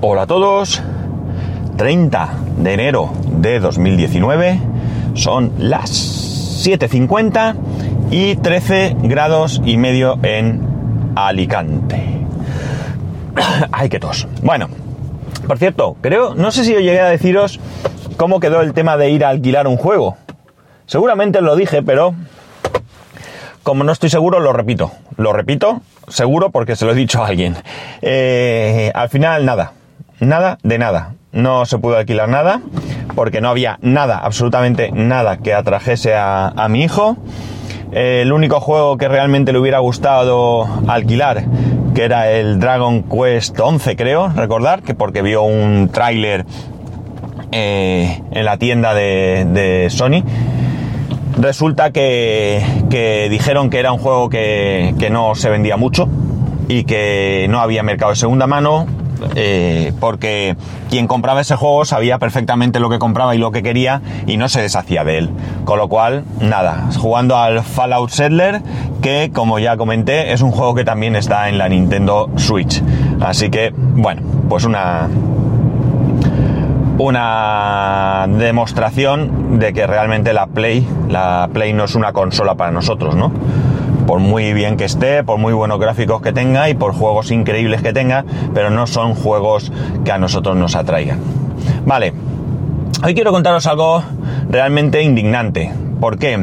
Hola a todos. 30 de enero de 2019. Son las 7.50 y 13 grados y medio en Alicante. Ay, qué tos. Bueno, por cierto, creo, no sé si yo llegué a deciros cómo quedó el tema de ir a alquilar un juego. Seguramente lo dije, pero como no estoy seguro, lo repito. Lo repito, seguro porque se lo he dicho a alguien. Eh, al final, nada. Nada de nada. No se pudo alquilar nada porque no había nada, absolutamente nada que atrajese a, mi hijo. El único juego que realmente le hubiera gustado alquilar, que era el Dragon Quest 11, creo, recordar, que porque vio un tráiler eh, en la tienda de, Sony. Resulta que, dijeron que era un juego que no se vendía mucho y que no había mercado de segunda mano, eh, porque quien compraba ese juego sabía perfectamente lo que compraba y lo que quería y no se deshacía de él. Con lo cual, nada, jugando al Fallout Settler, que como ya comenté, es un juego que también está en la Nintendo Switch. Así que, bueno, pues una, una demostración de que realmente la Play, la Play no es una consola para nosotros, ¿no? Por muy bien que esté, por muy buenos gráficos que tenga y por juegos increíbles que tenga, pero no son juegos que a nosotros nos atraigan. Vale, hoy quiero contaros algo realmente indignante. ¿Por qué?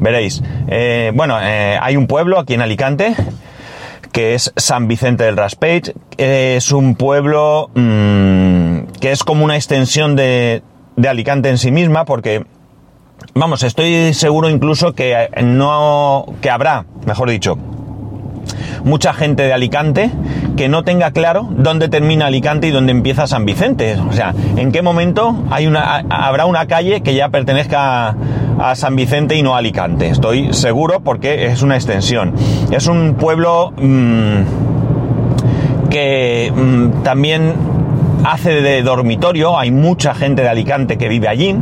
Veréis, eh, bueno, eh, hay un pueblo aquí en Alicante que es San Vicente del Raspage. Es un pueblo mmm, que es como una extensión de, de, Alicante en sí misma, porque, vamos, estoy seguro incluso que no, que habrá, mejor dicho, mucha gente de Alicante que no tenga claro dónde termina Alicante y dónde empieza San Vicente. O sea, en qué momento hay una, habrá una calle que ya pertenezca a, San Vicente y no a Alicante. Estoy seguro porque es una extensión. Es un pueblo mmm, que mmm, también hace de dormitorio. Hay mucha gente de Alicante que vive allí.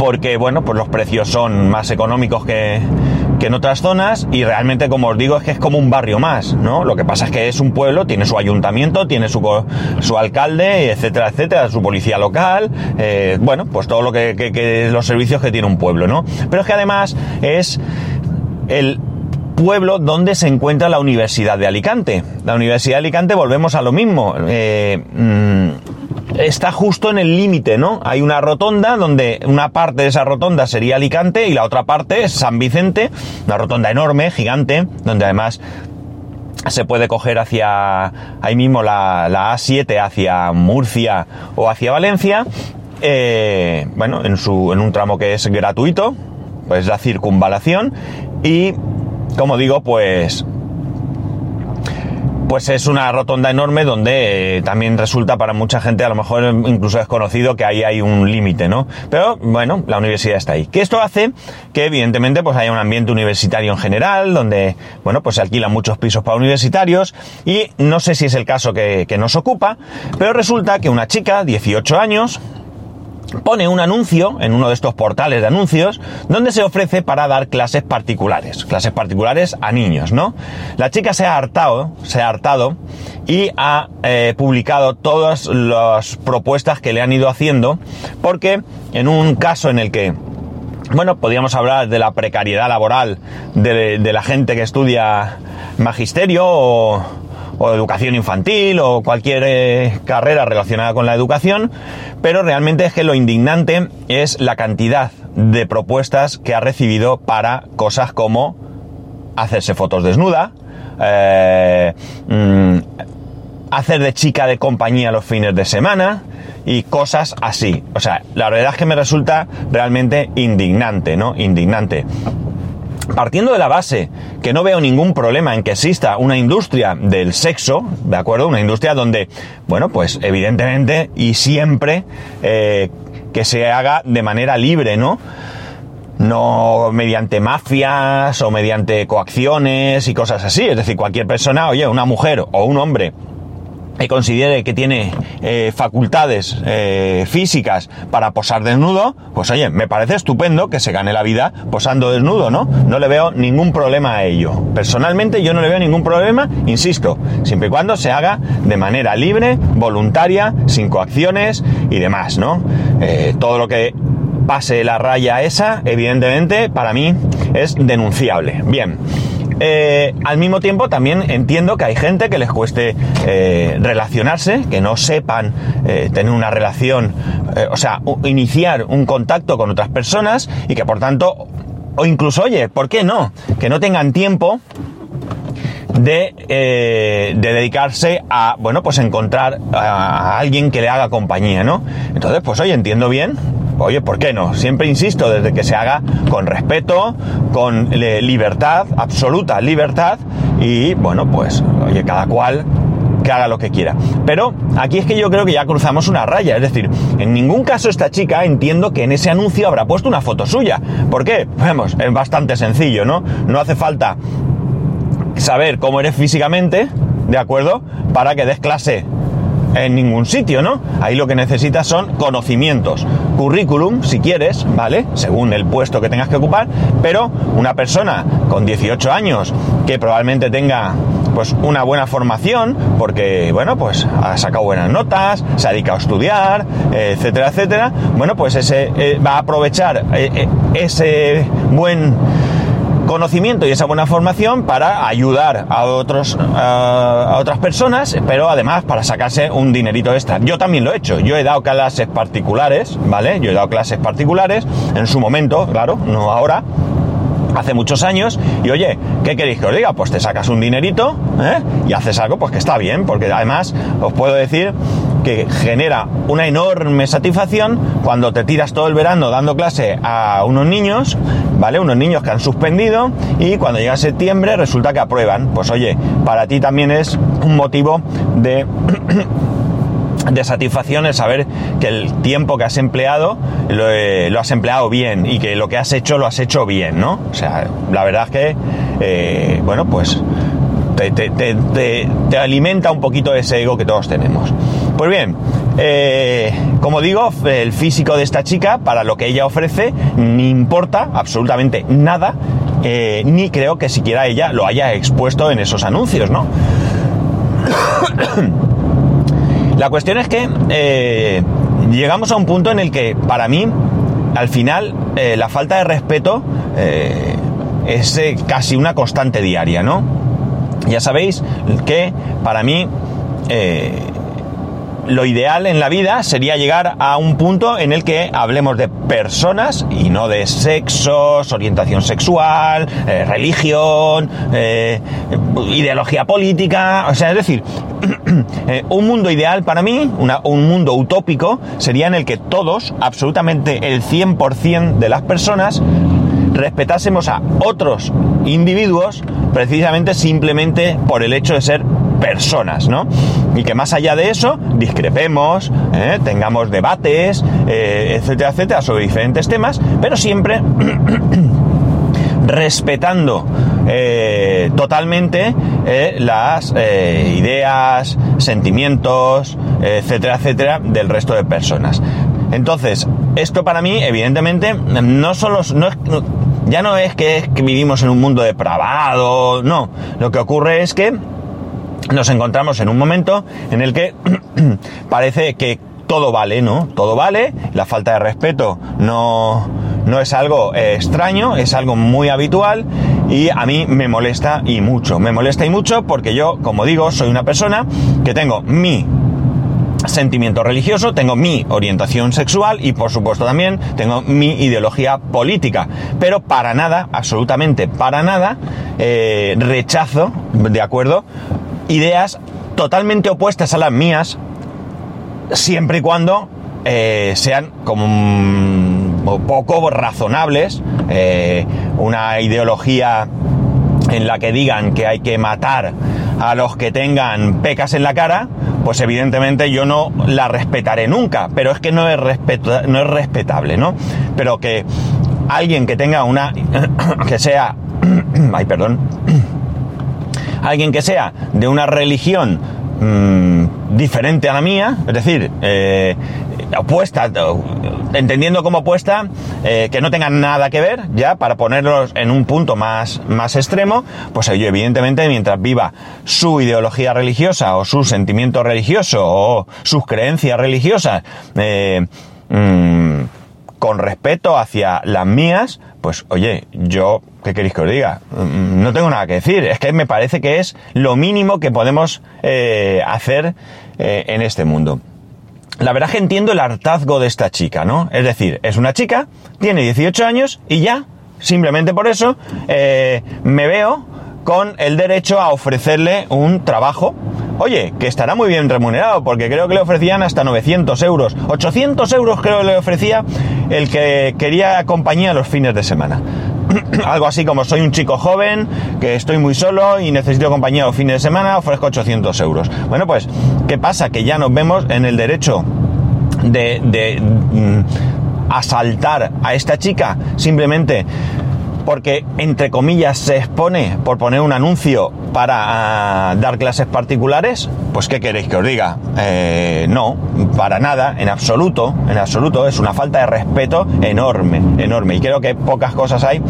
Porque, bueno, pues los precios son más económicos que, que en otras zonas y realmente como os digo es que es como un barrio más, ¿no? Lo que pasa es que es un pueblo, tiene su ayuntamiento, tiene su, su alcalde, etcétera, etcétera, su policía local, eh, bueno, pues todo lo que, que, los servicios que tiene un pueblo, ¿no? Pero es que además es el pueblo donde se encuentra la Universidad de Alicante. La Universidad de Alicante volvemos a lo mismo. Eh, mmm, está justo en el límite, ¿no? Hay una rotonda donde una parte de esa rotonda sería Alicante y la otra parte es San Vicente, una rotonda enorme, gigante, donde además se puede coger hacia ahí mismo la, la A7 hacia Murcia o hacia Valencia, eh, bueno, en, su, en un tramo que es gratuito, pues la circunvalación y como digo, pues pues es una rotonda enorme donde eh, también resulta para mucha gente a lo mejor incluso desconocido que ahí hay un límite, ¿no? Pero bueno, la universidad está ahí. Que esto hace que evidentemente pues haya un ambiente universitario en general, donde bueno, pues se alquilan muchos pisos para universitarios y no sé si es el caso que, que nos ocupa, pero resulta que una chica, 18 años, pone un anuncio en uno de estos portales de anuncios donde se ofrece para dar clases particulares, clases particulares a niños, ¿no? La chica se ha hartado, se ha hartado y ha eh, publicado todas las propuestas que le han ido haciendo porque en un caso en el que bueno, podríamos hablar de la precariedad laboral de, de la gente que estudia magisterio o, o educación infantil o cualquier eh, carrera relacionada con la educación, pero realmente es que lo indignante es la cantidad de propuestas que ha recibido para cosas como hacerse fotos desnuda, eh, mmm, hacer de chica de compañía los fines de semana y cosas así. O sea, la verdad es que me resulta realmente indignante, ¿no? Indignante partiendo de la base que no veo ningún problema en que exista una industria del sexo, ¿de acuerdo? Una industria donde, bueno, pues evidentemente y siempre eh, que se haga de manera libre, ¿no? No mediante mafias o mediante coacciones y cosas así. Es decir, cualquier persona, oye, una mujer o un hombre que considere que tiene eh, facultades eh, físicas para posar desnudo, pues oye, me parece estupendo que se gane la vida posando desnudo, ¿no? No le veo ningún problema a ello. Personalmente yo no le veo ningún problema, insisto, siempre y cuando se haga de manera libre, voluntaria, sin coacciones y demás, ¿no? Eh, todo lo que pase la raya esa, evidentemente, para mí es denunciable. Bien. Eh, al mismo tiempo también entiendo que hay gente que les cueste eh, relacionarse, que no sepan eh, tener una relación, o sea, iniciar un contacto con otras personas y que por tanto, o incluso, oye, ¿por qué no? Que no tengan tiempo de, de, dedicarse a, bueno, pues encontrar a alguien que le haga compañía, ¿no? Entonces, pues oye, entiendo bien, oye, ¿por qué no? Siempre insisto, desde que se haga con respeto, con eh, libertad, absoluta libertad, y bueno, pues, oye, cada cual que haga lo que quiera. Pero aquí es que yo creo que ya cruzamos una raya, es decir, en ningún caso esta chica entiendo que en ese anuncio habrá puesto una foto suya. ¿Por qué? Vamos, es bastante sencillo, ¿no? No hace falta saber cómo eres físicamente, ¿de acuerdo? Para que des clase en ningún sitio, ¿no? Ahí lo que necesitas son conocimientos, currículum, si quieres, ¿vale? Según el puesto que tengas que ocupar, pero una persona con 18 años que probablemente tenga pues una buena formación, porque bueno, pues ha sacado buenas notas, se ha dedicado a estudiar, etcétera, etcétera, bueno, pues ese eh, va a aprovechar eh, eh, ese buen conocimiento y esa buena formación para ayudar a, otros, a otras personas, pero además para sacarse un dinerito extra. Yo también lo he hecho, yo he dado clases particulares, ¿vale? Yo he dado clases particulares en su momento, claro, no ahora, hace muchos años y oye, ¿qué queréis que os diga? Pues te sacas un dinerito ¿eh? y haces algo pues que está bien, porque además os puedo decir que genera una enorme satisfacción cuando te tiras todo el verano dando clase a unos niños, ¿vale? Unos niños que han suspendido y cuando llega septiembre resulta que aprueban. Pues oye, para ti también es un motivo de de satisfacción el saber que el tiempo que has empleado eh, lo, has empleado bien y que lo que has hecho lo has hecho bien, ¿no? O sea, la verdad es que, eh, bueno, pues te, alimenta un poquito ese ego que todos tenemos. Pues bien, eh, como digo, el físico de esta chica, para lo que ella ofrece, ni importa absolutamente nada, ni creo que siquiera ella lo haya expuesto en esos anuncios, ¿no? La cuestión es que eh, llegamos a un punto en el que para mí, al final, eh, la falta de respeto eh, es casi una constante diaria, ¿no? Ya sabéis que para mí lo ideal en la vida sería llegar a un punto en el que hablemos de personas y no de sexos, orientación sexual, eh, religión, eh, ideología política. O sea, es decir, eh, un mundo ideal para mí, un mundo utópico, sería en el que todos, absolutamente el 100% de las personas, respetásemos a otros individuos precisamente simplemente por el hecho de ser personas, ¿no? Y que más allá de eso discrepemos, ¿eh? tengamos debates, eh, etcétera, etcétera, sobre diferentes temas, pero siempre respetando eh, totalmente las ideas, sentimientos, etcétera, etcétera, del resto de personas. Entonces, esto para mí, evidentemente, no solo no ya no es que, es que vivimos en un mundo depravado, no. Lo que ocurre es que nos encontramos en un momento en el que parece que todo vale, ¿no? Todo vale, la falta de respeto no, no es algo eh, extraño, es algo muy habitual y a mí me molesta y mucho. Me molesta y mucho porque yo, como digo, soy una persona que tengo mi sentimiento religioso, tengo mi orientación sexual y por supuesto también tengo mi ideología política. Pero para nada, absolutamente para nada, eh, rechazo, ¿de acuerdo? Ideas totalmente opuestas a las mías, siempre y cuando eh, sean como poco razonables, eh, una ideología en la que digan que hay que matar a los que tengan pecas en la cara, pues evidentemente yo no la respetaré nunca, pero es que no es, no es respetable, ¿no? Pero que alguien que tenga una, que sea, ay, perdón, alguien que sea de una religión mm, diferente a la mía, es decir, eh, opuesta, entendiendo como opuesta, eh, que no tengan nada que ver, ya, para ponerlos en un punto más, más extremo, pues yo evidentemente mientras viva su ideología religiosa o su sentimiento religioso o sus creencias religiosas, eh, mm, con respeto hacia las mías, pues oye, yo, ¿qué queréis que os diga? Mm, no tengo nada que decir, es que me parece que es lo mínimo que podemos eh, hacer en este mundo la verdad que entiendo el hartazgo de esta chica, ¿no? Es decir, es una chica, tiene 18 años y ya, simplemente por eso, eh, me veo con el derecho a ofrecerle un trabajo. Oye, que estará muy bien remunerado, porque creo que le ofrecían hasta 900 euros. 800 euros creo que le ofrecía el que quería compañía los fines de semana. algo así como soy un chico joven, que estoy muy solo y necesito compañía los fines de semana, ofrezco 800 euros. Bueno, pues, ¿qué pasa? Que ya nos vemos en el derecho de, mm, asaltar a esta chica simplemente porque, entre comillas, se expone por poner un anuncio para ah, dar clases particulares, pues ¿qué queréis que os diga? Eh, no, para nada, en absoluto, en absoluto, es una falta de respeto enorme, enorme. Y creo que pocas cosas hay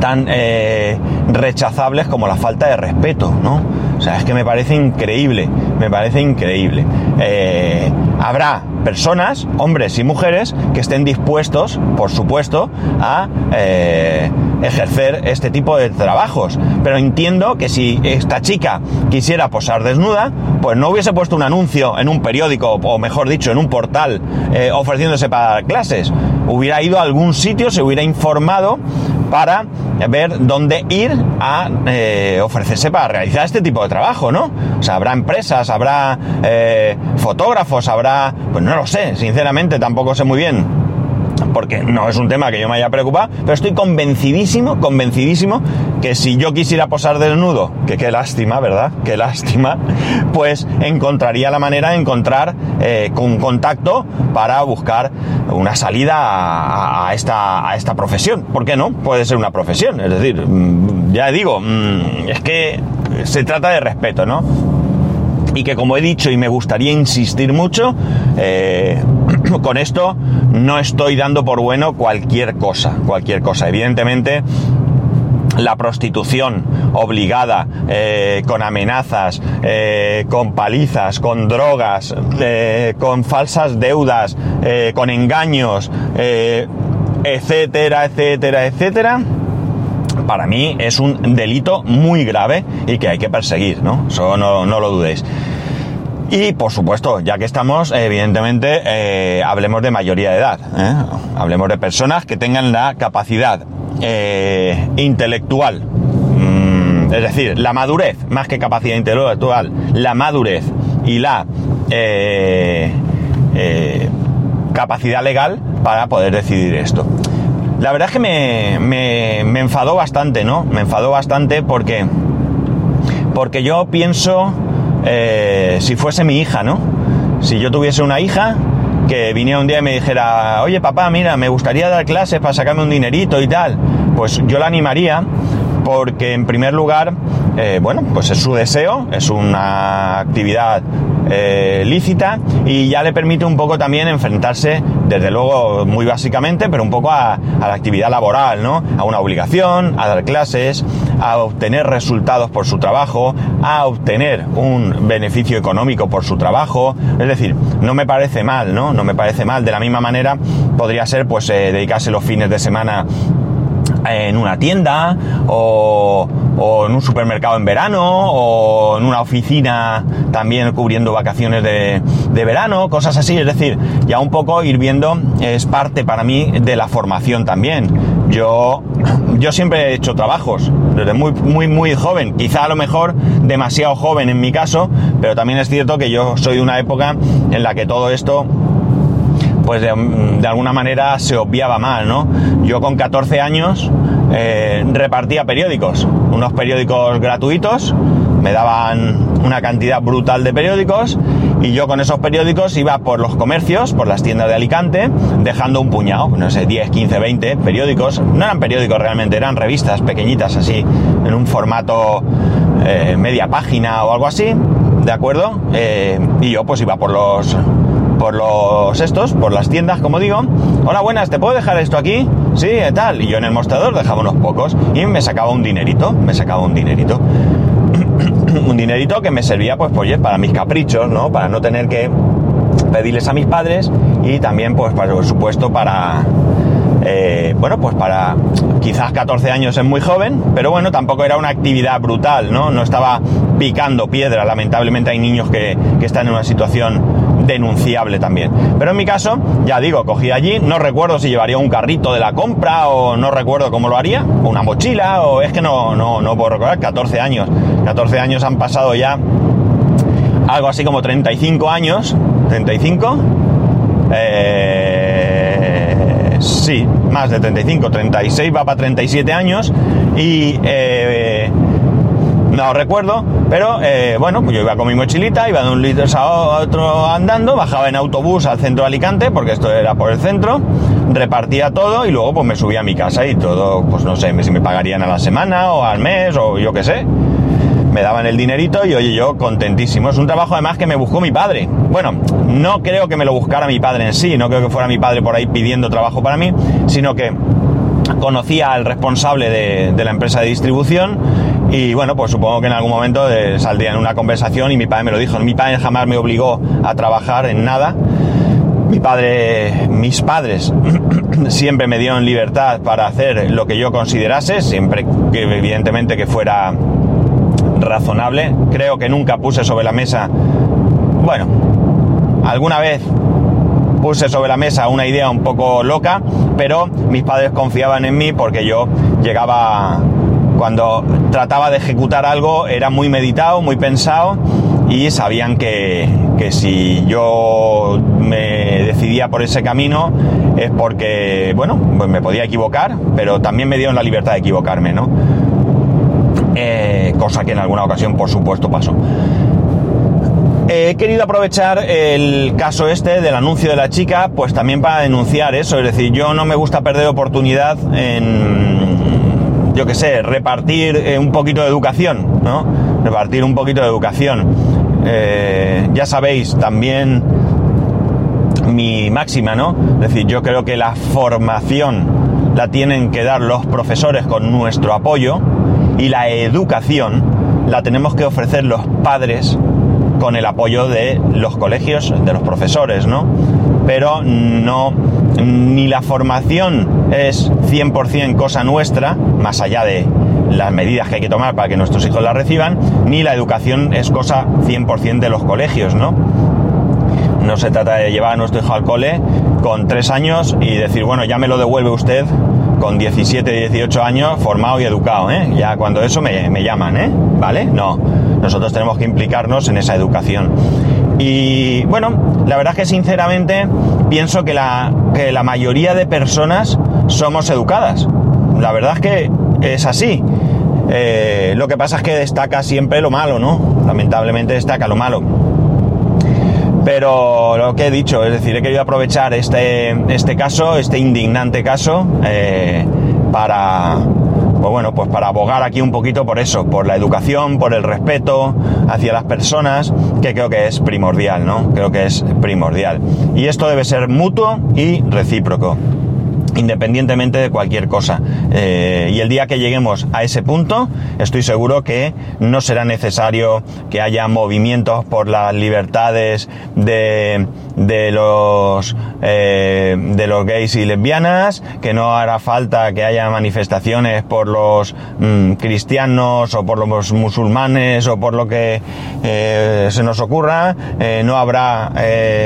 tan eh, rechazables como la falta de respeto, ¿no? O sea, es que me parece increíble, me parece increíble. Eh, habrá personas, hombres y mujeres, que estén dispuestos, por supuesto, a eh, ejercer este tipo de trabajos. Pero entiendo que si esta chica quisiera posar desnuda, pues no hubiese puesto un anuncio en un periódico, o mejor dicho, en un portal, eh, ofreciéndose para dar clases. Hubiera ido a algún sitio, se hubiera informado para ver dónde ir a eh, ofrecerse para realizar este tipo de trabajo, ¿no? O sea, habrá empresas, habrá fotógrafos, habrá... Pues no lo sé, sinceramente tampoco sé muy bien porque no es un tema que yo me haya preocupado, pero estoy convencidísimo, convencidísimo que si yo quisiera posar desnudo, que qué lástima, ¿verdad? Qué lástima, pues encontraría la manera de encontrar eh, un contacto para buscar una salida a, esta, a esta profesión. ¿Por qué no? Puede ser una profesión, es decir, mm, ya digo, mm, es que se trata de respeto, ¿no? y que como he dicho y me gustaría insistir mucho, eh, con esto no estoy dando por bueno cualquier cosa, cualquier cosa. Evidentemente, la prostitución obligada, eh, con amenazas, eh, con palizas, con drogas, con falsas deudas, con engaños, etcétera, etcétera, etcétera, para mí es un delito muy grave y que hay que perseguir, ¿no? Eso no, lo dudéis. Y por supuesto, ya que estamos, evidentemente, eh, hablemos de mayoría de edad. ¿eh? Hablemos de personas que tengan la capacidad eh, intelectual, mm, es decir, la madurez, más que capacidad intelectual, la madurez y la capacidad legal para poder decidir esto. La verdad es que me, me, enfadó bastante, ¿no? Me enfadó bastante porque, porque yo pienso, eh, si fuese mi hija, ¿no? Si yo tuviese una hija que viniera un día y me dijera, oye papá, mira, me gustaría dar clases para sacarme un dinerito y tal, pues yo la animaría porque en primer lugar, eh, bueno, pues es su deseo, es una actividad eh, lícita y ya le permite un poco también enfrentarse, desde luego muy básicamente, pero un poco a, la actividad laboral, ¿no? A una obligación, a dar clases, a obtener resultados por su trabajo, a obtener un beneficio económico por su trabajo. Es decir, no me parece mal, ¿no? No me parece mal. De la misma manera podría ser pues eh, dedicarse los fines de semana en una tienda o, en un supermercado en verano o en una oficina también cubriendo vacaciones de, verano, cosas así. Es decir, ya un poco ir viendo es parte para mí de la formación también. Yo, yo siempre he hecho trabajos desde muy, muy, muy joven. Quizá a lo mejor demasiado joven en mi caso, pero también es cierto que yo soy de una época en la que todo esto pues de, alguna manera se obviaba mal, ¿no? Yo con 14 años eh, repartía periódicos, unos periódicos gratuitos, me daban una cantidad brutal de periódicos y yo con esos periódicos iba por los comercios, por las tiendas de Alicante, dejando un puñado, no sé, 10, 15, 20 periódicos. No eran periódicos realmente, eran revistas pequeñitas así, en un formato eh, media página o algo así ¿de acuerdo? Eh, y yo pues iba por los por los estos, por las tiendas, como digo. Hola, buenas, ¿te puedo dejar esto aquí? Sí, tal. Y yo en el mostrador dejaba unos pocos y me sacaba un dinerito, me sacaba un dinerito. un dinerito que me servía pues, pues para mis caprichos, ¿no? Para no tener que pedirles a mis padres y también pues por supuesto para eh, bueno, pues para quizás 14 años es muy joven, pero bueno, tampoco era una actividad brutal, ¿no? No estaba picando piedra, lamentablemente hay niños que, que están en una situación denunciable también. Pero en mi caso, ya digo, cogí allí, no recuerdo si llevaría un carrito de la compra o no recuerdo cómo lo haría, una mochila, o es que no, no, no puedo recordar, 14 años. 14 años han pasado ya algo así como 35 años, 35. Eh, sí, más de 35, 36, va para 37 años. Y eh, no recuerdo, pero eh, bueno, pues yo iba con mi mochilita, iba de un litro a otro andando, bajaba en autobús al centro de Alicante, porque esto era por el centro, repartía todo y luego pues me subía a mi casa y todo, pues no sé si me pagarían a la semana o al mes o yo qué sé me daban el dinerito y oye, yo contentísimo. Es un trabajo además que me buscó mi padre. Bueno, no creo que me lo buscara mi padre en sí, no creo que fuera mi padre por ahí pidiendo trabajo para mí, sino que conocía al responsable de, la empresa de distribución y bueno, pues supongo que en algún momento eh, saldría en una conversación y mi padre me lo dijo. Mi padre jamás me obligó a trabajar en nada. Mi padre, mis padres siempre me dieron libertad para hacer lo que yo considerase, siempre que evidentemente que fuera razonable. Creo que nunca puse sobre la mesa, bueno, alguna vez puse sobre la mesa una idea un poco loca, pero mis padres confiaban en mí porque yo llegaba, cuando trataba de ejecutar algo, era muy meditado, muy pensado y sabían que, que si yo me decidía por ese camino es porque, bueno, pues me podía equivocar, pero también me dieron la libertad de equivocarme, ¿no? Eh, cosa que en alguna ocasión por supuesto pasó. He querido aprovechar el caso este del anuncio de la chica, pues también para denunciar eso, es decir, yo no me gusta perder oportunidad en, yo que sé, repartir eh, un poquito de educación, ¿no? Repartir un poquito de educación. Eh, ya sabéis, también mi máxima, ¿no? Es decir, yo creo que la formación la tienen que dar los profesores con nuestro apoyo, y la educación la tenemos que ofrecer los padres con el apoyo de los colegios, de los profesores, ¿no? Pero no, ni la formación es 100% cosa nuestra, más allá de las medidas que hay que tomar para que nuestros hijos la reciban, ni la educación es cosa 100% de los colegios, ¿no? No se trata de llevar a nuestro hijo al cole con tres años y decir, bueno, ya me lo devuelve usted con 17, 18 años formado y educado, ¿eh? Ya cuando eso me, llaman, ¿eh? ¿Vale? No, nosotros tenemos que implicarnos en esa educación. Y bueno, la verdad es que sinceramente pienso que la, que la mayoría de personas somos educadas. La verdad es que es así. Eh, lo que pasa es que destaca siempre lo malo, ¿no? Lamentablemente destaca lo malo. Pero lo que he dicho, es decir, he querido aprovechar este, este caso, este indignante caso, eh, para, pues bueno, pues para abogar aquí un poquito por eso, por la educación, por el respeto hacia las personas, que creo que es primordial, ¿no? Creo que es primordial. Y esto debe ser mutuo y recíproco independientemente de cualquier cosa. Eh, y el día que lleguemos a ese punto, estoy seguro que no será necesario que haya movimientos por las libertades de, de los eh, de los gays y lesbianas, que no hará falta que haya manifestaciones por los mm, cristianos o por los musulmanes o por lo que eh, se nos ocurra, no habrá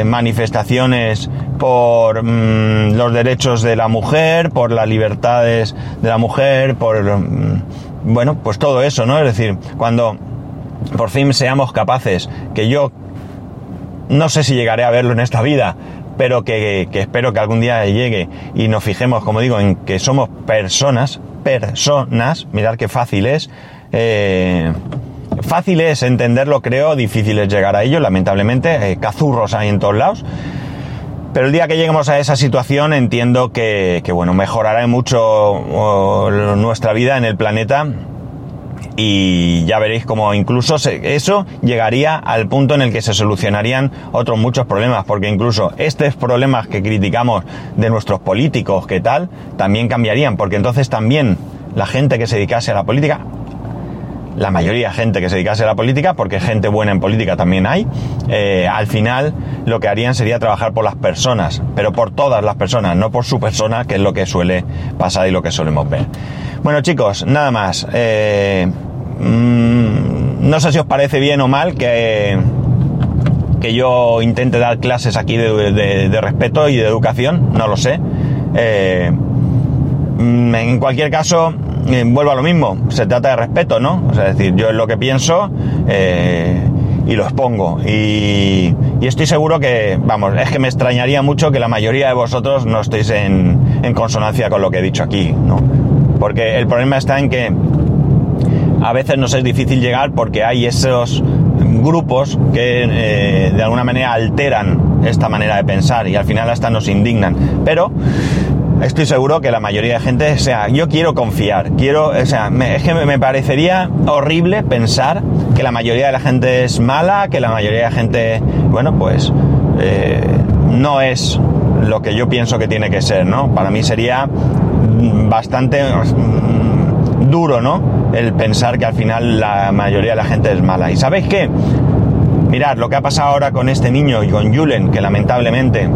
manifestaciones por mm, los derechos de la mujer, por las libertades de la mujer, por, mm, bueno, pues todo eso, ¿no? Es decir, cuando por fin seamos capaces, que yo no sé si llegaré a verlo en esta vida, pero que, espero que algún día llegue y nos fijemos, como digo, en que somos personas, personas, mirar qué fácil es, eh, fácil es entenderlo, creo, difícil es llegar a ello, lamentablemente, eh, cazurros hay en todos lados. Pero el día que lleguemos a esa situación entiendo que, bueno, mejorará mucho nuestra vida en el planeta. Y ya veréis cómo incluso eso llegaría al punto en el que se solucionarían otros muchos problemas, porque incluso estos problemas que criticamos de nuestros políticos, que tal, también cambiarían, porque entonces también la gente que se dedicase a la política, la mayoría de gente que se dedicase a la política, porque gente buena en política también hay, eh, al final lo que harían sería trabajar por las personas, pero por todas las personas, no por su persona, que es lo que suele pasar y lo que solemos ver. Bueno chicos, nada más. Eh, mm, no sé si os parece bien o mal que, que yo intente dar clases aquí de, respeto y de educación, no lo sé. Eh, mm, en cualquier caso, eh, vuelvo a lo mismo, se trata de respeto, ¿no? O sea, es decir, yo es lo que pienso y lo expongo. Y, estoy seguro que, vamos, es que me extrañaría mucho que la mayoría de vosotros no estéis en, en consonancia con lo que he dicho aquí, ¿no? Porque el problema está en que a veces nos es difícil llegar porque hay esos grupos que eh, de alguna manera alteran esta manera de pensar y al final hasta nos indignan. Pero estoy seguro que la mayoría de gente, o sea, yo quiero confiar, quiero, o sea, es que me parecería horrible pensar que la mayoría de la gente es mala, que la mayoría de la gente, bueno, pues eh, no es lo que yo pienso que tiene que ser, ¿no? Para mí sería bastante mm, duro, ¿no? El pensar que al final la mayoría de la gente es mala. ¿Y sabéis qué? Mirad lo que ha pasado ahora con este niño y con Julen, que lamentablemente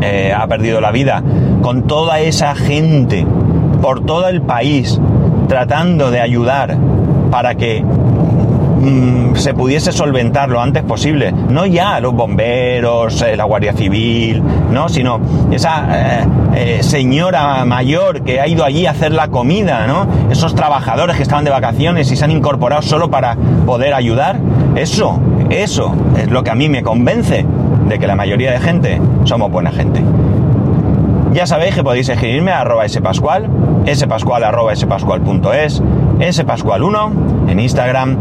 eh, ha perdido la vida, con toda esa gente por todo el país tratando de ayudar para que Mm, se pudiese solventar lo antes posible. No ya los bomberos, eh, la Guardia Civil, ¿no? Sino esa eh, eh, señora mayor que ha ido allí a hacer la comida, ¿no? Esos trabajadores que estaban de vacaciones y se han incorporado solo para poder ayudar. Eso, eso es lo que a mí me convence de que la mayoría de gente somos buena gente. Ya sabéis que podéis escribirme a arroba spascual, spascual arroba spascual.es, spascual1 en Instagram,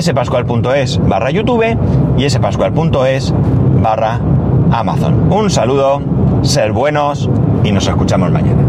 spascual.es barra YouTube y spascual.es barra Amazon. Un saludo, ser buenos y nos escuchamos mañana.